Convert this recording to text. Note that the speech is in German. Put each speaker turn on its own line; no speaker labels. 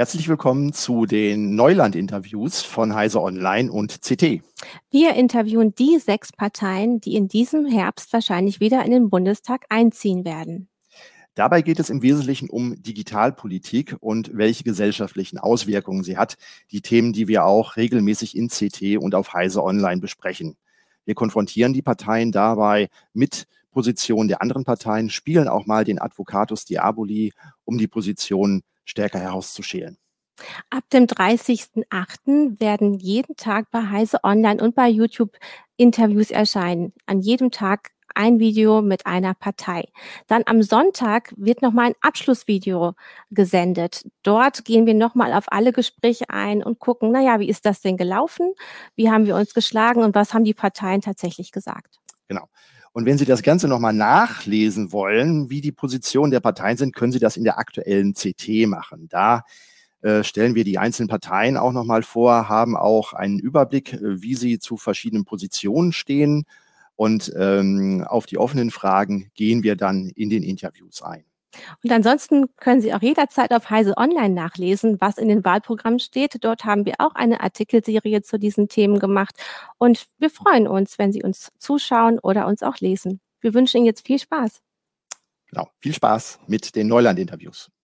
Herzlich willkommen zu den Neuland-Interviews von Heise Online und CT.
Wir interviewen die sechs Parteien, die in diesem Herbst wahrscheinlich wieder in den Bundestag einziehen werden.
Dabei geht es im Wesentlichen um Digitalpolitik und welche gesellschaftlichen Auswirkungen sie hat. Die Themen, die wir auch regelmäßig in CT und auf Heise Online besprechen. Wir konfrontieren die Parteien dabei mit Positionen der anderen Parteien, spielen auch mal den Advocatus Diaboli, um die Position stärker herauszuschälen.
Ab dem 30.08. werden jeden Tag bei Heise Online und bei YouTube Interviews erscheinen. An jedem Tag ein Video mit einer Partei. Dann am Sonntag wird nochmal ein Abschlussvideo gesendet. Dort gehen wir nochmal auf alle Gespräche ein und gucken, naja, wie ist das denn gelaufen? Wie haben wir uns geschlagen und was haben die Parteien tatsächlich gesagt?
Genau. Und wenn Sie das Ganze nochmal nachlesen wollen, wie die Positionen der Parteien sind, können Sie das in der aktuellen CT machen. Da äh, stellen wir die einzelnen Parteien auch nochmal vor, haben auch einen Überblick, äh, wie sie zu verschiedenen Positionen stehen. Und ähm, auf die offenen Fragen gehen wir dann in den Interviews ein.
Und ansonsten können Sie auch jederzeit auf Heise Online nachlesen, was in den Wahlprogrammen steht. Dort haben wir auch eine Artikelserie zu diesen Themen gemacht. Und wir freuen uns, wenn Sie uns zuschauen oder uns auch lesen. Wir wünschen Ihnen jetzt viel Spaß.
Genau, viel Spaß mit den Neuland-Interviews.